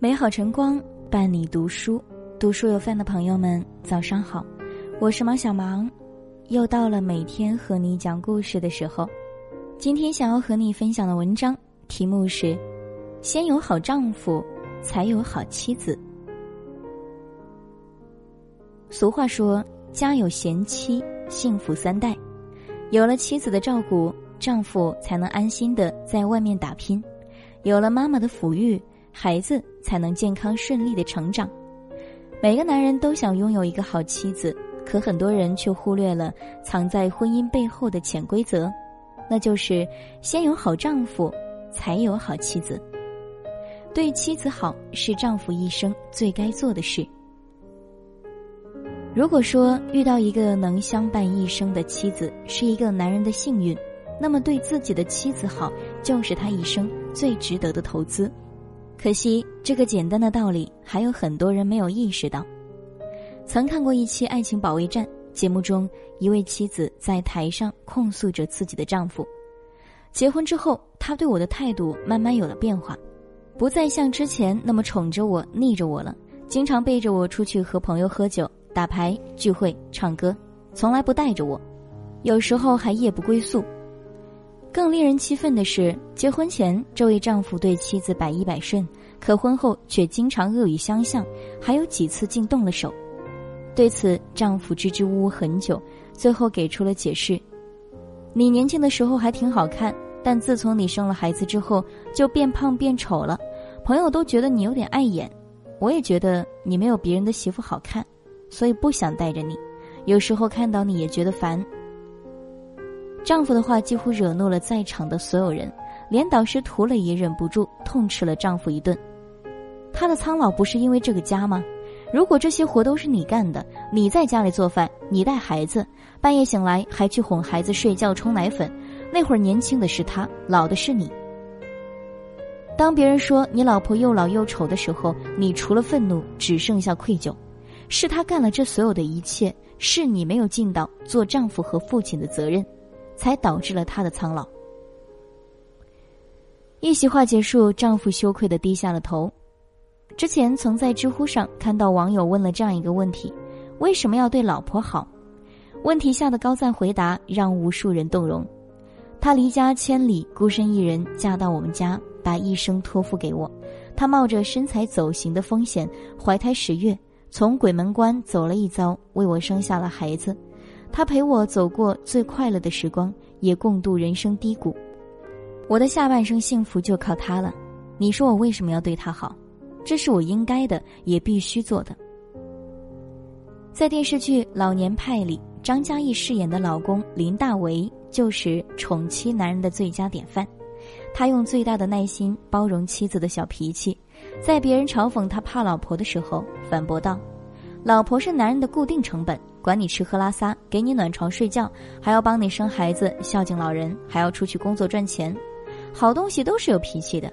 美好晨光伴你读书，读书有饭的朋友们，早上好，我是毛小芒，又到了每天和你讲故事的时候。今天想要和你分享的文章题目是：先有好丈夫，才有好妻子。俗话说，家有贤妻，幸福三代。有了妻子的照顾，丈夫才能安心的在外面打拼；有了妈妈的抚育，孩子才能健康顺利的成长。每个男人都想拥有一个好妻子，可很多人却忽略了藏在婚姻背后的潜规则，那就是先有好丈夫，才有好妻子。对妻子好是丈夫一生最该做的事。如果说遇到一个能相伴一生的妻子是一个男人的幸运，那么对自己的妻子好就是他一生最值得的投资。可惜这个简单的道理还有很多人没有意识到。曾看过一期《爱情保卫战》节目中，一位妻子在台上控诉着自己的丈夫：结婚之后，他对我的态度慢慢有了变化，不再像之前那么宠着我、腻着我了，经常背着我出去和朋友喝酒。打牌、聚会、唱歌，从来不带着我，有时候还夜不归宿。更令人气愤的是，结婚前这位丈夫对妻子百依百顺，可婚后却经常恶语相向，还有几次竟动了手。对此，丈夫支支吾吾很久，最后给出了解释：“你年轻的时候还挺好看，但自从你生了孩子之后，就变胖变丑了，朋友都觉得你有点碍眼，我也觉得你没有别人的媳妇好看。”所以不想带着你，有时候看到你也觉得烦。丈夫的话几乎惹怒了在场的所有人，连导师涂磊也忍不住痛斥了丈夫一顿。他的苍老不是因为这个家吗？如果这些活都是你干的，你在家里做饭，你带孩子，半夜醒来还去哄孩子睡觉、冲奶粉，那会儿年轻的是他，老的是你。当别人说你老婆又老又丑的时候，你除了愤怒，只剩下愧疚。是他干了这所有的一切，是你没有尽到做丈夫和父亲的责任，才导致了他的苍老。一席话结束，丈夫羞愧的低下了头。之前曾在知乎上看到网友问了这样一个问题：为什么要对老婆好？问题下的高赞回答让无数人动容。他离家千里，孤身一人嫁到我们家，把一生托付给我。他冒着身材走形的风险，怀胎十月。从鬼门关走了一遭，为我生下了孩子。他陪我走过最快乐的时光，也共度人生低谷。我的下半生幸福就靠他了。你说我为什么要对他好？这是我应该的，也必须做的。在电视剧《老年派》里，张嘉译饰演的老公林大为就是宠妻男人的最佳典范。他用最大的耐心包容妻子的小脾气。在别人嘲讽他怕老婆的时候，反驳道：“老婆是男人的固定成本，管你吃喝拉撒，给你暖床睡觉，还要帮你生孩子、孝敬老人，还要出去工作赚钱。好东西都是有脾气的，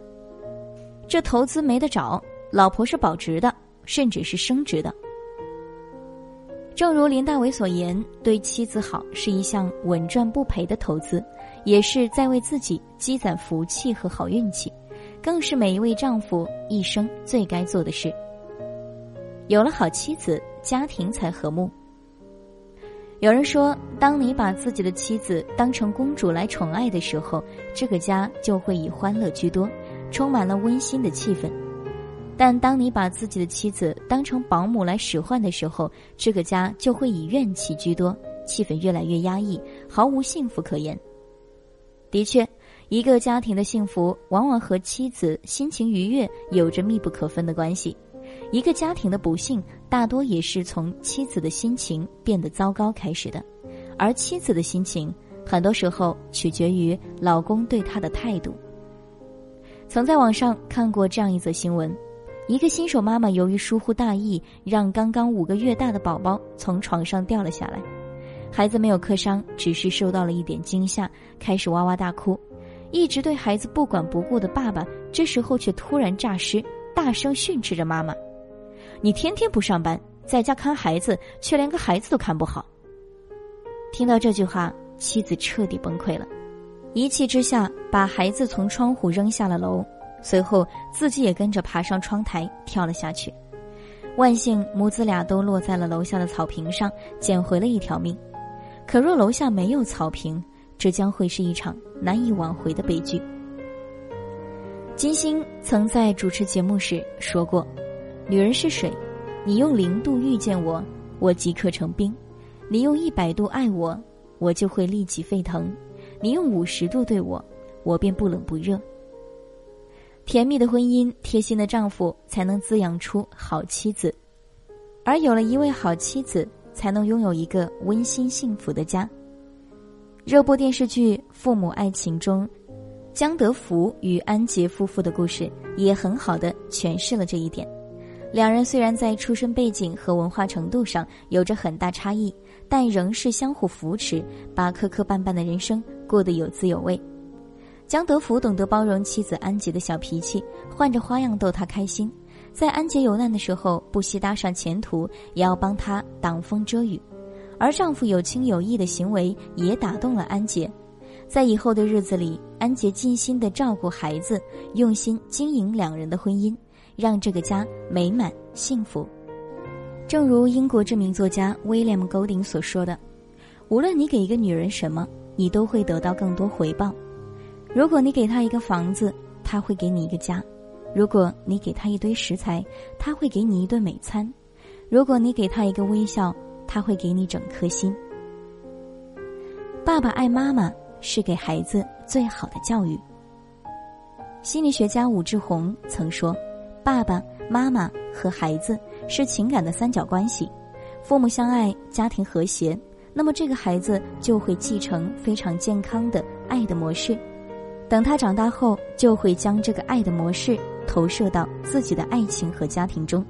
这投资没得找。老婆是保值的，甚至是升值的。正如林大为所言，对妻子好是一项稳赚不赔的投资，也是在为自己积攒福气和好运气。”更是每一位丈夫一生最该做的事。有了好妻子，家庭才和睦。有人说，当你把自己的妻子当成公主来宠爱的时候，这个家就会以欢乐居多，充满了温馨的气氛；但当你把自己的妻子当成保姆来使唤的时候，这个家就会以怨气居多，气氛越来越压抑，毫无幸福可言。的确。一个家庭的幸福，往往和妻子心情愉悦有着密不可分的关系；一个家庭的不幸，大多也是从妻子的心情变得糟糕开始的。而妻子的心情，很多时候取决于老公对她的态度。曾在网上看过这样一则新闻：一个新手妈妈由于疏忽大意，让刚刚五个月大的宝宝从床上掉了下来，孩子没有磕伤，只是受到了一点惊吓，开始哇哇大哭。一直对孩子不管不顾的爸爸，这时候却突然诈尸，大声训斥着妈妈：“你天天不上班，在家看孩子，却连个孩子都看不好。”听到这句话，妻子彻底崩溃了，一气之下把孩子从窗户扔下了楼。随后自己也跟着爬上窗台跳了下去。万幸母子俩都落在了楼下的草坪上，捡回了一条命。可若楼下没有草坪，这将会是一场难以挽回的悲剧。金星曾在主持节目时说过：“女人是水，你用零度遇见我，我即刻成冰；你用一百度爱我，我就会立即沸腾；你用五十度对我，我便不冷不热。”甜蜜的婚姻，贴心的丈夫才能滋养出好妻子，而有了一位好妻子，才能拥有一个温馨幸福的家。热播电视剧《父母爱情》中，江德福与安杰夫妇的故事也很好的诠释了这一点。两人虽然在出身背景和文化程度上有着很大差异，但仍是相互扶持，把磕磕绊绊的人生过得有滋有味。江德福懂得包容妻子安杰的小脾气，换着花样逗她开心。在安杰有难的时候，不惜搭上前途，也要帮她挡风遮雨。而丈夫有情有义的行为也打动了安杰。在以后的日子里，安杰尽心的照顾孩子，用心经营两人的婚姻，让这个家美满幸福。正如英国知名作家威廉·勾丁所说的：“无论你给一个女人什么，你都会得到更多回报。”如果你给她一个房子，她会给你一个家；如果你给他一堆食材，他会给你一顿美餐；如果你给他一个微笑，他会给你整颗心。爸爸爱妈妈是给孩子最好的教育。心理学家武志红曾说：“爸爸妈妈和孩子是情感的三角关系，父母相爱，家庭和谐，那么这个孩子就会继承非常健康的爱的模式。”等他长大后，就会将这个爱的模式投射到自己的爱情和家庭中。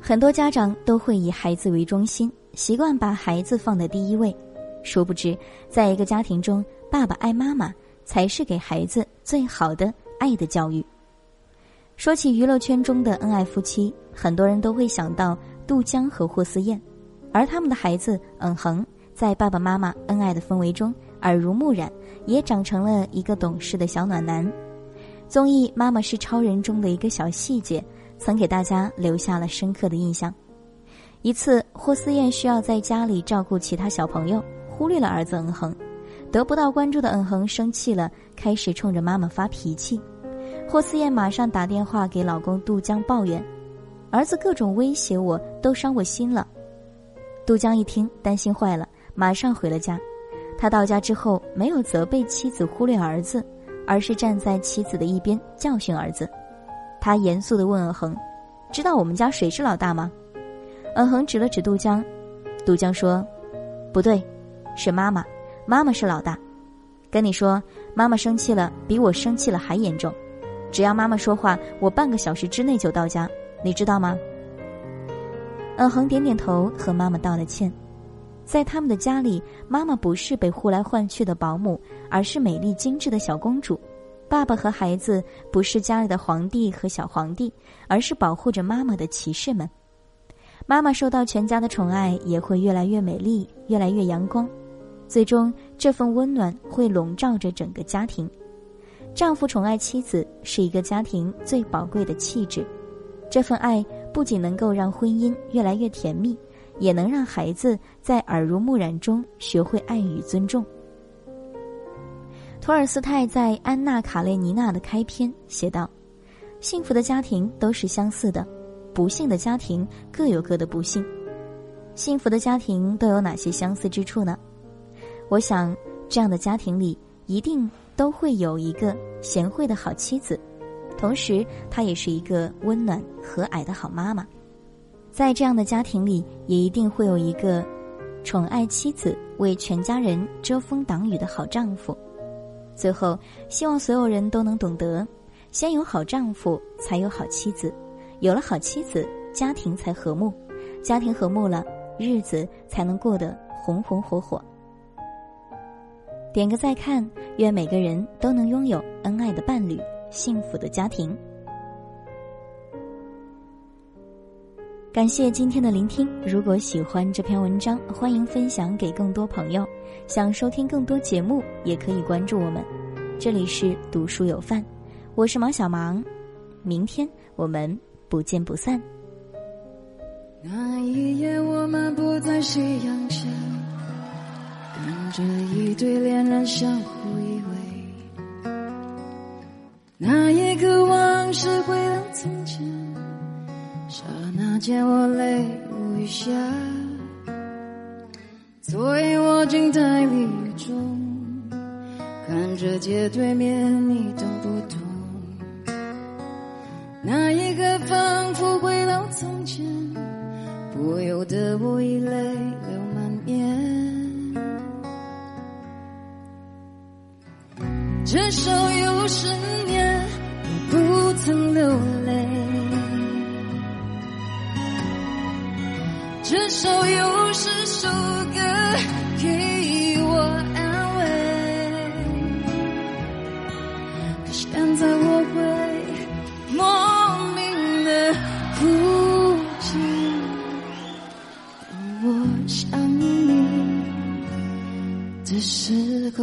很多家长都会以孩子为中心，习惯把孩子放在第一位。殊不知，在一个家庭中，爸爸爱妈妈才是给孩子最好的爱的教育。说起娱乐圈中的恩爱夫妻，很多人都会想到杜江和霍思燕，而他们的孩子嗯哼，在爸爸妈妈恩爱的氛围中。耳濡目染，也长成了一个懂事的小暖男。综艺《妈妈是超人》中的一个小细节，曾给大家留下了深刻的印象。一次，霍思燕需要在家里照顾其他小朋友，忽略了儿子嗯哼，得不到关注的嗯哼生气了，开始冲着妈妈发脾气。霍思燕马上打电话给老公杜江抱怨：“儿子各种威胁我，都伤我心了。”杜江一听，担心坏了，马上回了家。他到家之后，没有责备妻子忽略儿子，而是站在妻子的一边教训儿子。他严肃地问恩恒：“知道我们家谁是老大吗？”恩恒指了指杜江，杜江说：“不对，是妈妈，妈妈是老大。跟你说，妈妈生气了，比我生气了还严重。只要妈妈说话，我半个小时之内就到家，你知道吗？”嗯恒点点头，和妈妈道了歉。在他们的家里，妈妈不是被呼来唤去的保姆，而是美丽精致的小公主；爸爸和孩子不是家里的皇帝和小皇帝，而是保护着妈妈的骑士们。妈妈受到全家的宠爱，也会越来越美丽，越来越阳光。最终，这份温暖会笼罩着整个家庭。丈夫宠爱妻子是一个家庭最宝贵的气质，这份爱不仅能够让婚姻越来越甜蜜。也能让孩子在耳濡目染中学会爱与尊重。托尔斯泰在《安娜·卡列尼娜》的开篇写道：“幸福的家庭都是相似的，不幸的家庭各有各的不幸。幸福的家庭都有哪些相似之处呢？我想，这样的家庭里一定都会有一个贤惠的好妻子，同时她也是一个温暖和蔼的好妈妈。”在这样的家庭里，也一定会有一个宠爱妻子、为全家人遮风挡雨的好丈夫。最后，希望所有人都能懂得：先有好丈夫，才有好妻子；有了好妻子，家庭才和睦；家庭和睦了，日子才能过得红红火火。点个再看，愿每个人都能拥有恩爱的伴侣、幸福的家庭。感谢今天的聆听。如果喜欢这篇文章，欢迎分享给更多朋友。想收听更多节目，也可以关注我们。这里是读书有范，我是毛小芒，明天我们不见不散。那一夜，我们不在夕阳下，这一对恋人相互依偎。那一刻，往事回到从前，刹那间我泪如雨下。所以我静在雨中，看着街对面，你懂不懂？那一刻，仿佛回到从前。不由得我已泪至少有十年我不曾流泪，至少有十首歌给我安慰，可现在我会莫名的哭泣。我想你的时候，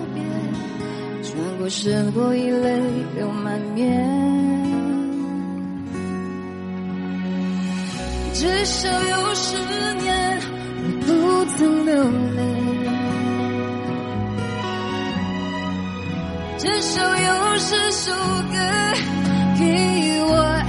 转，过身后已泪流满面。至少有十年我不曾流泪，至少有十首歌给我。